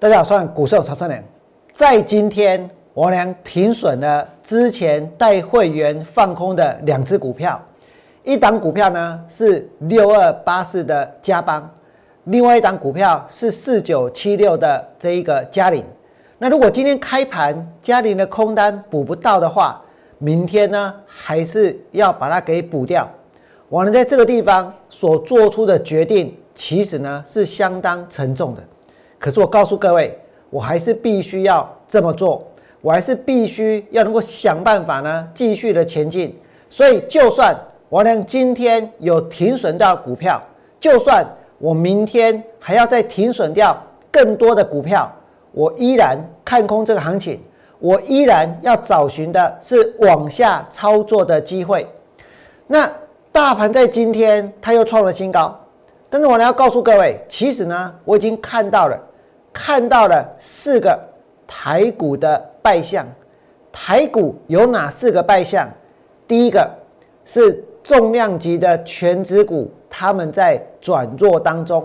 大家好，我是股市曹生良。在今天，我俩停损了之前带会员放空的两只股票，一档股票呢是六二八四的嘉邦，另外一档股票是四九七六的这一个嘉麟。那如果今天开盘嘉麟的空单补不到的话，明天呢还是要把它给补掉。我呢在这个地方所做出的决定，其实呢是相当沉重的。可是我告诉各位，我还是必须要这么做，我还是必须要能够想办法呢，继续的前进。所以，就算我俩今天有停损掉股票，就算我明天还要再停损掉更多的股票，我依然看空这个行情，我依然要找寻的是往下操作的机会。那大盘在今天它又创了新高，但是我呢要告诉各位，其实呢，我已经看到了。看到了四个台股的败相，台股有哪四个败相？第一个是重量级的全指股，他们在转弱当中；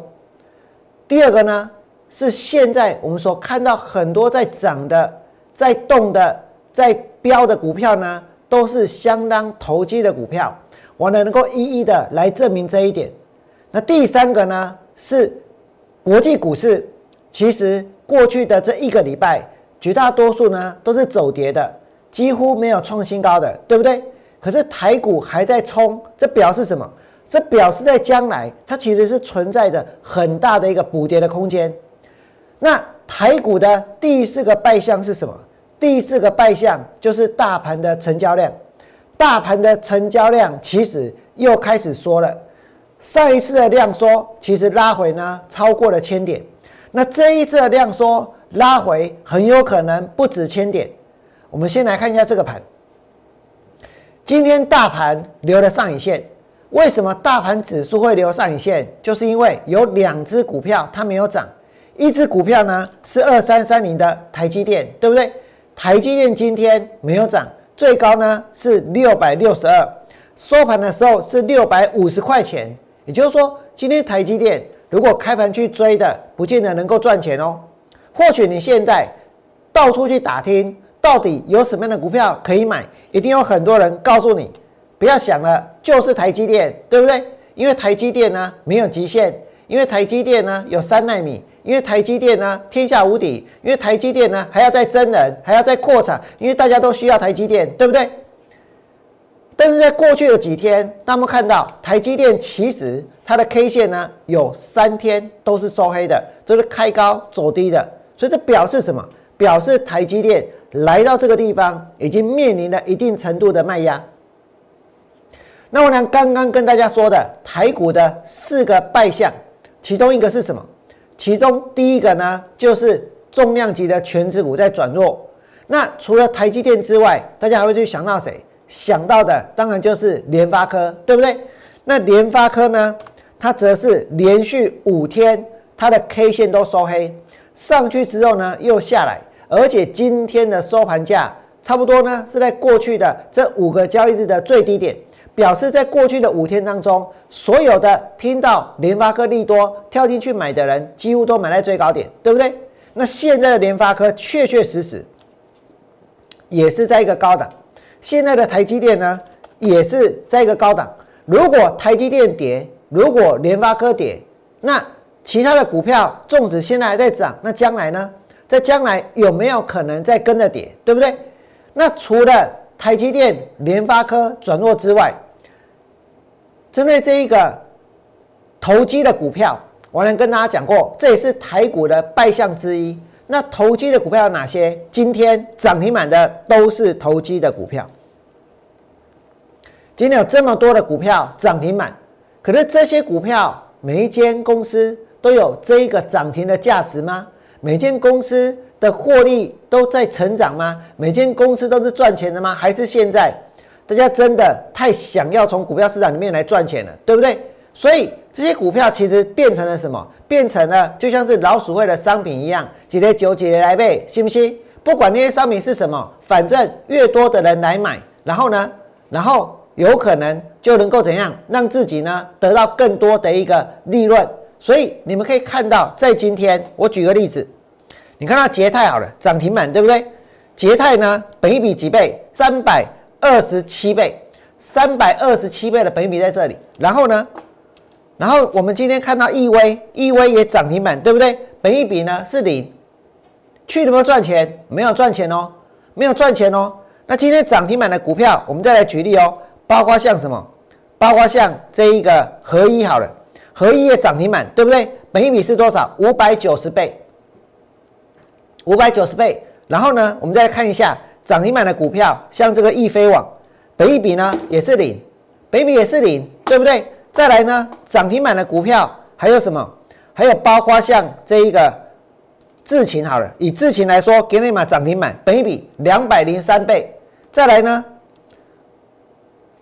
第二个呢是现在我们所看到很多在涨的、在动的、在飙的股票呢，都是相当投机的股票。我呢能够一一的来证明这一点。那第三个呢是国际股市。其实过去的这一个礼拜，绝大多数呢都是走跌的，几乎没有创新高的，对不对？可是台股还在冲，这表示什么？这表示在将来它其实是存在着很大的一个补跌的空间。那台股的第四个败象是什么？第四个败象就是大盘的成交量，大盘的成交量其实又开始缩了。上一次的量缩，其实拉回呢超过了千点。那这一次的量缩拉回，很有可能不止千点。我们先来看一下这个盘。今天大盘留了上影线，为什么大盘指数会留上影线？就是因为有两只股票它没有涨，一只股票呢是二三三零的台积电，对不对？台积电今天没有涨，最高呢是六百六十二，收盘的时候是六百五十块钱。也就是说，今天台积电。如果开盘去追的，不见得能够赚钱哦。或许你现在到处去打听，到底有什么样的股票可以买，一定有很多人告诉你，不要想了，就是台积电，对不对？因为台积电呢没有极限，因为台积电呢有三纳米，因为台积电呢天下无敌，因为台积电呢还要再增人，还要再扩产，因为大家都需要台积电，对不对？但是在过去的几天，那么看到台积电其实它的 K 线呢有三天都是收黑的，这是开高走低的，所以这表示什么？表示台积电来到这个地方已经面临了一定程度的卖压。那我俩刚刚跟大家说的台股的四个败相，其中一个是什么？其中第一个呢就是重量级的全指股在转弱。那除了台积电之外，大家还会去想到谁？想到的当然就是联发科，对不对？那联发科呢？它则是连续五天它的 K 线都收黑，上去之后呢又下来，而且今天的收盘价差不多呢是在过去的这五个交易日的最低点，表示在过去的五天当中，所有的听到联发科利多跳进去买的人，几乎都买在最高点，对不对？那现在的联发科确确实实也是在一个高档。现在的台积电呢，也是在一个高档。如果台积电跌，如果联发科跌，那其他的股票纵使现在还在涨，那将来呢？在将来有没有可能再跟着跌？对不对？那除了台积电、联发科转弱之外，针对这一个投机的股票，我能跟大家讲过，这也是台股的败相之一。那投机的股票有哪些？今天涨停板的都是投机的股票。今天有这么多的股票涨停板，可是这些股票每一间公司都有这一个涨停的价值吗？每间公司的获利都在成长吗？每间公司都是赚钱的吗？还是现在大家真的太想要从股票市场里面来赚钱了，对不对？所以这些股票其实变成了什么？变成了就像是老鼠会的商品一样，几来九几来背，信不信？不管那些商品是什么，反正越多的人来买，然后呢，然后有可能就能够怎样让自己呢得到更多的一个利润。所以你们可以看到，在今天，我举个例子，你看到捷泰好了，涨停板对不对？捷泰呢，本一比几倍？三百二十七倍，三百二十七倍的本一比在这里。然后呢，然后我们今天看到易威，易威也涨停板，对不对？本一比呢是零，去有没有赚钱？没有赚钱哦，没有赚钱哦。那今天涨停板的股票，我们再来举例哦，包括像什么？包括像这一个合一好了，合一也涨停板，对不对？本一比是多少？五百九十倍，五百九十倍。然后呢，我们再看一下涨停板的股票，像这个易飞网，本一比呢也是零，本一比也是零，对不对？再来呢，涨停板的股票还有什么？还有包括像这一个智勤好了，以智勤来说，给你们涨停板，本一比两百零三倍。再来呢，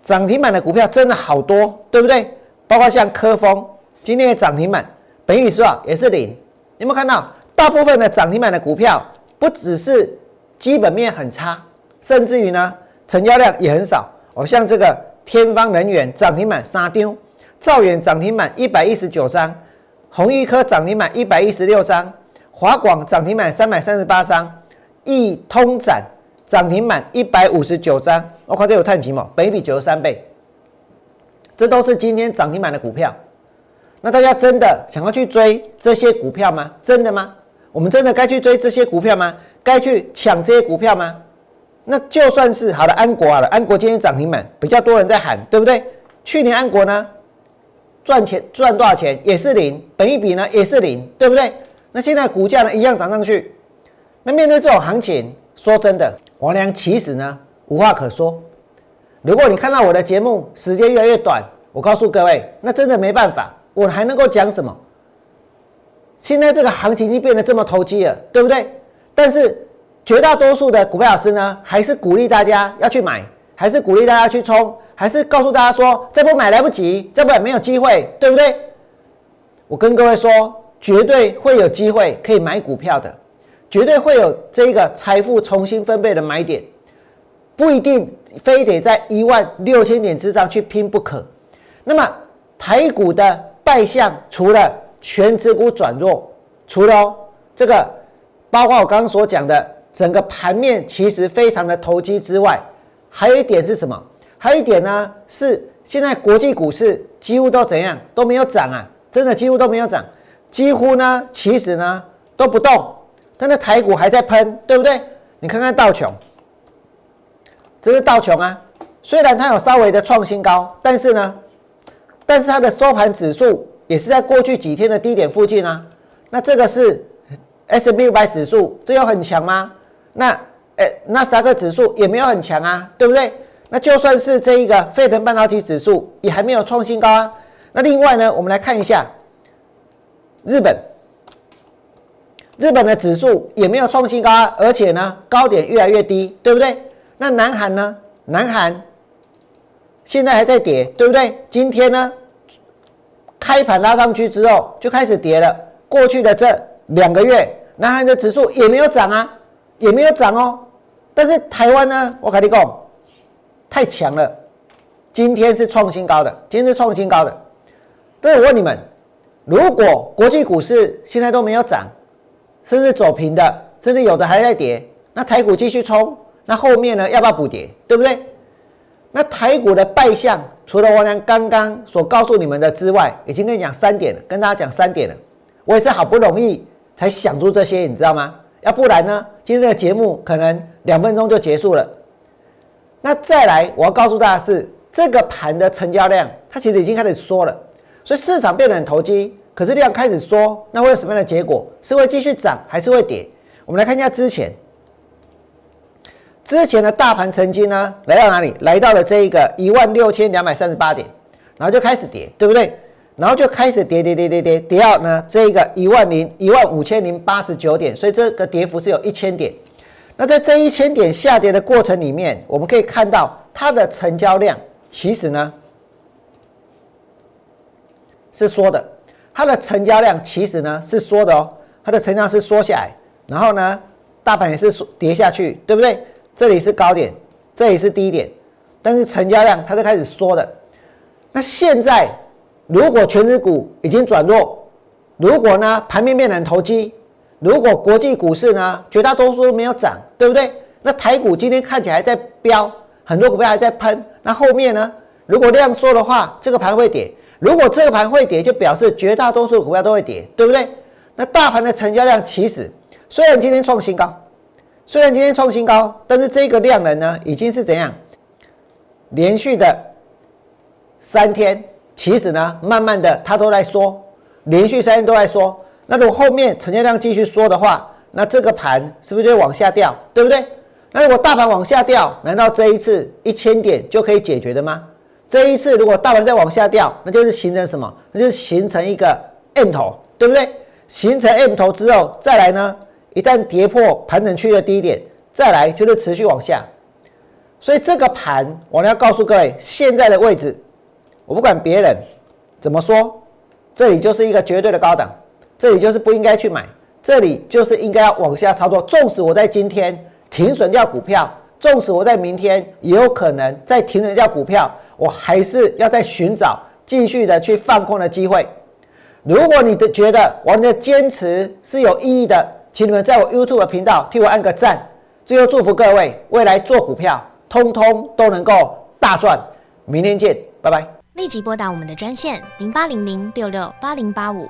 涨停板的股票真的好多，对不对？包括像科峰，今天的涨停板，本一比是吧？也是零。有没有看到？大部分的涨停板的股票。不只是基本面很差，甚至于呢，成交量也很少。哦，像这个天方能源涨停板沙丢，兆远涨停板一百一十九张，宏裕科涨停板一百一十六张，华广涨停板三百三十八张，易通展涨停板一百五十九张。我看这有碳基嘛，本比九十三倍，这都是今天涨停板的股票。那大家真的想要去追这些股票吗？真的吗？我们真的该去追这些股票吗？该去抢这些股票吗？那就算是好的安国啊了，安国今天涨停板，比较多人在喊，对不对？去年安国呢赚钱赚多少钱也是零，本一比呢也是零，对不对？那现在股价呢一样涨上去。那面对这种行情，说真的，王良其实呢无话可说。如果你看到我的节目时间越来越短，我告诉各位，那真的没办法，我还能够讲什么？现在这个行情已经变得这么投机了，对不对？但是绝大多数的股票老师呢，还是鼓励大家要去买，还是鼓励大家去冲，还是告诉大家说，这不买来不及，这不没有机会，对不对？我跟各位说，绝对会有机会可以买股票的，绝对会有这个财富重新分配的买点，不一定非得在一万六千点之上去拼不可。那么台股的败相，除了全指股转弱，除了这个，包括我刚刚所讲的整个盘面其实非常的投机之外，还有一点是什么？还有一点呢，是现在国际股市几乎都怎样都没有涨啊，真的几乎都没有涨，几乎呢其实呢都不动，但是台股还在喷，对不对？你看看道琼，这是道琼啊，虽然它有稍微的创新高，但是呢，但是它的收盘指数。也是在过去几天的低点附近啊，那这个是 S M P 五百指数，这有很强吗？那诶，纳斯达克指数也没有很强啊，对不对？那就算是这一个沸腾半导体指数也还没有创新高啊。那另外呢，我们来看一下日本，日本的指数也没有创新高，而且呢高点越来越低，对不对？那南韩呢？南韩现在还在跌，对不对？今天呢？开盘拉上去之后就开始跌了。过去的这两个月，南韩的指数也没有涨啊，也没有涨哦。但是台湾呢，我跟你讲，太强了。今天是创新高的，今天是创新高的。但是我问你们，如果国际股市现在都没有涨，甚至走平的，甚至有的还在跌，那台股继续冲，那后面呢要不要补跌？对不对？那台股的败相。除了王良刚刚所告诉你们的之外，已经跟你讲三点了，跟大家讲三点了。我也是好不容易才想出这些，你知道吗？要不然呢，今天的节目可能两分钟就结束了。那再来，我要告诉大家是这个盘的成交量，它其实已经开始缩了，所以市场变得很投机。可是量开始缩，那会有什么样的结果？是会继续涨，还是会跌？我们来看一下之前。之前的大盘曾经呢来到哪里？来到了这一个一万六千两百三十八点，然后就开始跌，对不对？然后就开始跌跌跌跌跌，跌到呢这一个一万零一万五千零八十九点，所以这个跌幅是有一千点。那在这一千点下跌的过程里面，我们可以看到它的成交量其实呢是缩的，它的成交量其实呢是缩的哦，它的成交量是缩下来，然后呢大盘也是跌下去，对不对？这里是高点，这里是低点，但是成交量它是开始缩的。那现在如果全指股已经转弱，如果呢盘面变很投机，如果国际股市呢，绝大多数都没有涨，对不对？那台股今天看起来在飙，很多股票还在喷。那后面呢？如果量缩的话，这个盘会跌。如果这个盘会跌，就表示绝大多数股票都会跌，对不对？那大盘的成交量其实虽然今天创新高，虽然今天创新高，但是这个量能呢，已经是怎样？连续的三天，其实呢，慢慢的它都在缩，连续三天都在缩。那如果后面成交量继续缩的话，那这个盘是不是就往下掉，对不对？那如果大盘往下掉，难道这一次一千点就可以解决的吗？这一次如果大盘再往下掉，那就是形成什么？那就是形成一个 M 头，对不对？形成 M 头之后，再来呢？一旦跌破盘整区的低点，再来就是持续往下。所以这个盘，我要告诉各位，现在的位置，我不管别人怎么说，这里就是一个绝对的高档，这里就是不应该去买，这里就是应该要往下操作。纵使我在今天停损掉股票，纵使我在明天也有可能再停损掉股票。我还是要再寻找继续的去放空的机会。如果你的觉得我的坚持是有意义的，请你们在我 YouTube 频道替我按个赞。最后祝福各位未来做股票，通通都能够大赚。明天见，拜拜。立即拨打我们的专线零八零零六六八零八五